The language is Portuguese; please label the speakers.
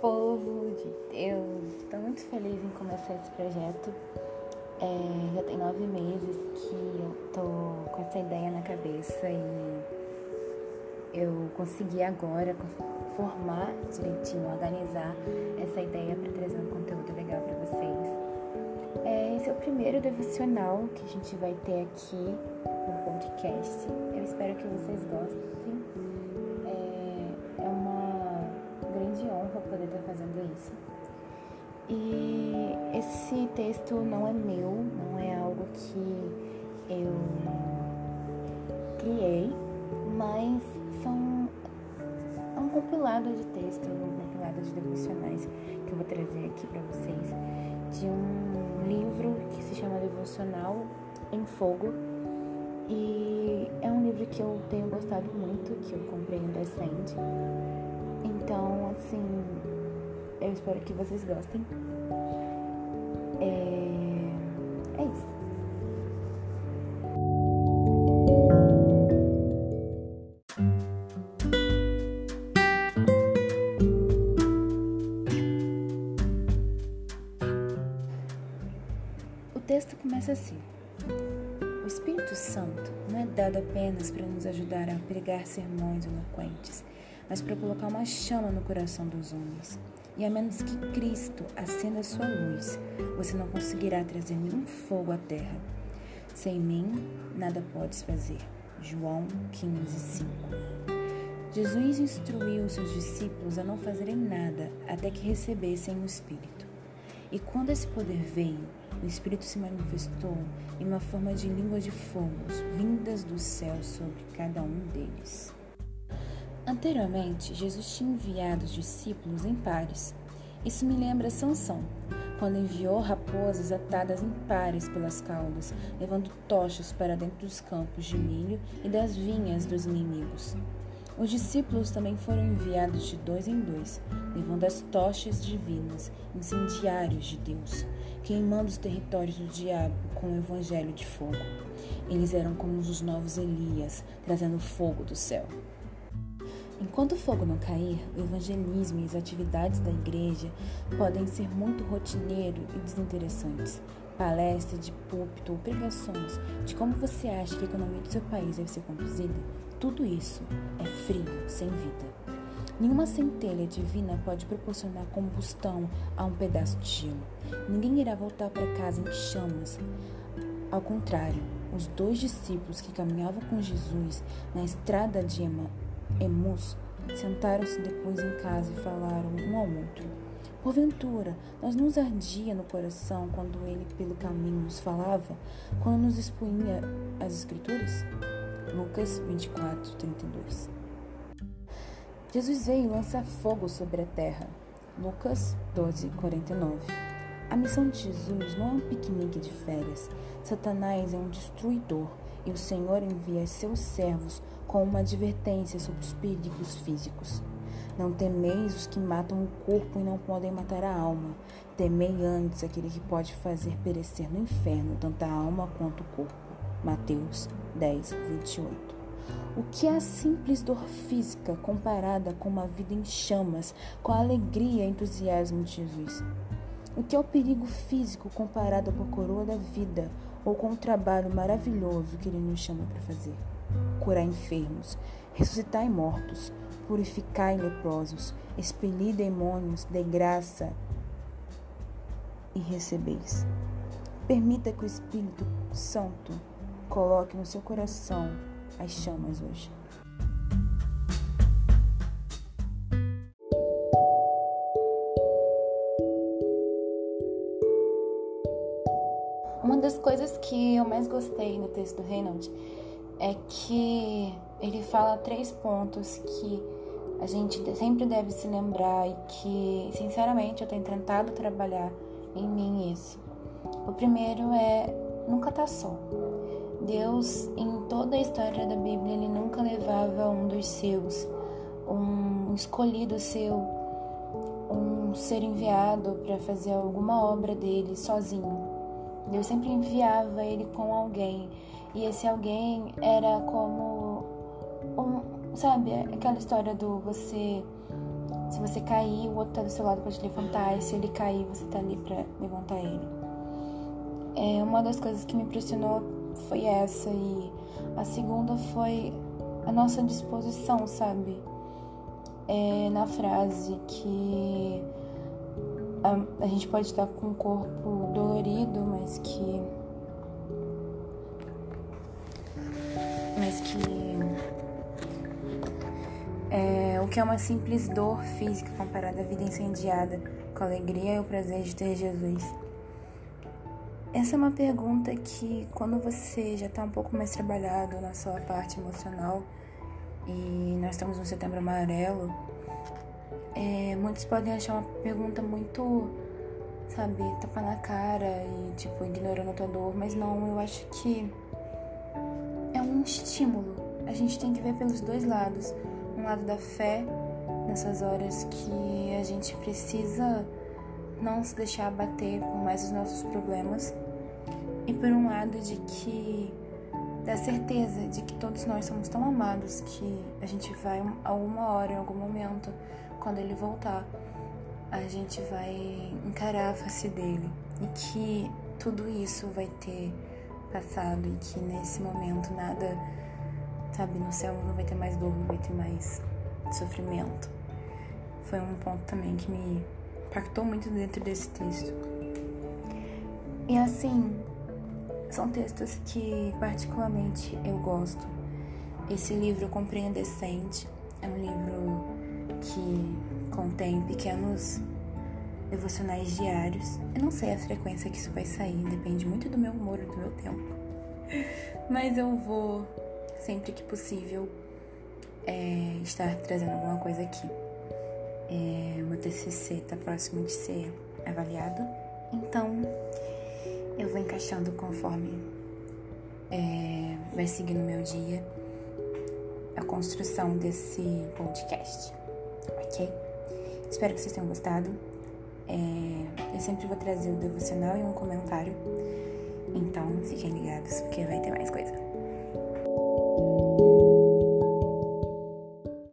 Speaker 1: povo de Deus! Estou muito feliz em começar esse projeto. É, já tem nove meses que eu tô com essa ideia na cabeça e eu consegui agora formar direitinho, organizar essa ideia para trazer um conteúdo legal para vocês. É, esse é o primeiro devocional que a gente vai ter aqui no podcast. Eu espero que vocês gostem. E esse texto não é meu, não é algo que eu criei, mas são é um compilado de textos, um compilado de devocionais que eu vou trazer aqui para vocês de um livro que se chama Devocional em Fogo. E é um livro que eu tenho gostado muito, que eu comprei no Descende. Então, assim, eu espero que vocês gostem. É, é isso. O texto começa assim. O Espírito Santo não é dado apenas para nos ajudar a pregar sermões eloquentes, mas para colocar uma chama no coração dos homens. E a menos que Cristo acenda sua luz, você não conseguirá trazer nenhum fogo à terra. Sem mim, nada podes fazer. João 15, 5. Jesus instruiu seus discípulos a não fazerem nada até que recebessem o Espírito. E quando esse poder veio, o Espírito se manifestou em uma forma de línguas de fogos vindas do céu sobre cada um deles. Anteriormente, Jesus tinha enviado os discípulos em pares. Isso me lembra Sansão, quando enviou raposas atadas em pares pelas caudas, levando tochas para dentro dos campos de milho e das vinhas dos inimigos. Os discípulos também foram enviados de dois em dois, levando as tochas divinas, incendiários de Deus, queimando os territórios do diabo com o evangelho de fogo. Eles eram como os novos Elias, trazendo fogo do céu. Enquanto o fogo não cair, o evangelismo e as atividades da igreja podem ser muito rotineiro e desinteressantes. Palestras de púlpito ou pregações de como você acha que a economia do seu país deve ser conduzida, tudo isso é frio, sem vida. Nenhuma centelha divina pode proporcionar combustão a um pedaço de gelo. Ninguém irá voltar para casa em chamas. Ao contrário, os dois discípulos que caminhavam com Jesus na estrada de Emus sentaram-se depois em casa e falaram um ao outro. Porventura, nós nos ardia no coração quando ele pelo caminho nos falava, quando nos expunha as Escrituras? Lucas 24, 32. Jesus veio lançar fogo sobre a terra. Lucas 12, 49. A missão de Jesus não é um piquenique de férias. Satanás é um destruidor e o Senhor envia seus servos com uma advertência sobre os perigos físicos. Não temeis os que matam o corpo e não podem matar a alma. Temei antes aquele que pode fazer perecer no inferno tanto a alma quanto o corpo. Mateus 10, 28. O que é a simples dor física comparada com uma vida em chamas, com a alegria e entusiasmo de Jesus? O que é o perigo físico comparado com a coroa da vida ou com o trabalho maravilhoso que ele nos chama para fazer? curar enfermos, ressuscitar mortos, purificar leprosos, expelir demônios, de graça e recebeis. Permita que o Espírito Santo coloque no seu coração as chamas hoje. Coisas que eu mais gostei no texto do Reynolds é que ele fala três pontos que a gente sempre deve se lembrar e que, sinceramente, eu tenho tentado trabalhar em mim isso. O primeiro é nunca tá só. Deus, em toda a história da Bíblia, ele nunca levava um dos seus, um escolhido seu, um ser enviado para fazer alguma obra dele sozinho. Deus sempre enviava ele com alguém e esse alguém era como um, sabe, aquela história do você Se você cair, o outro tá do seu lado para te levantar. E se ele cair, você tá ali para levantar ele. É, uma das coisas que me impressionou foi essa. E a segunda foi a nossa disposição, sabe? É, na frase que a, a gente pode estar com o corpo dolorido, mas que. Mas que. É, o que é uma simples dor física comparada à vida incendiada com a alegria e o prazer de ter Jesus? Essa é uma pergunta que, quando você já está um pouco mais trabalhado na sua parte emocional, e nós estamos no setembro amarelo, é, muitos podem achar uma pergunta muito, sabe, tapa na cara e, tipo, ignorando a tua dor, mas não, eu acho que é um estímulo. A gente tem que ver pelos dois lados. Um lado da fé, nessas horas que a gente precisa não se deixar abater por mais os nossos problemas, e por um lado de que da certeza de que todos nós somos tão amados que a gente vai a hora, em algum momento, quando ele voltar, a gente vai encarar a face dele e que tudo isso vai ter passado e que nesse momento nada, sabe, no céu não vai ter mais dor, não vai ter mais sofrimento. Foi um ponto também que me impactou muito dentro desse texto. E assim, são textos que particularmente eu gosto. Esse livro Compreenda Decente é um livro que contém pequenos devocionais diários. Eu não sei a frequência que isso vai sair, depende muito do meu humor e do meu tempo. Mas eu vou, sempre que possível, é, estar trazendo alguma coisa aqui. É, meu TCC está próximo de ser avaliado, então eu vou encaixando conforme é, vai seguindo o meu dia a construção desse podcast, ok? Espero que vocês tenham gostado. É, eu sempre vou trazer o devocional e um comentário, então fiquem ligados porque vai ter mais coisa.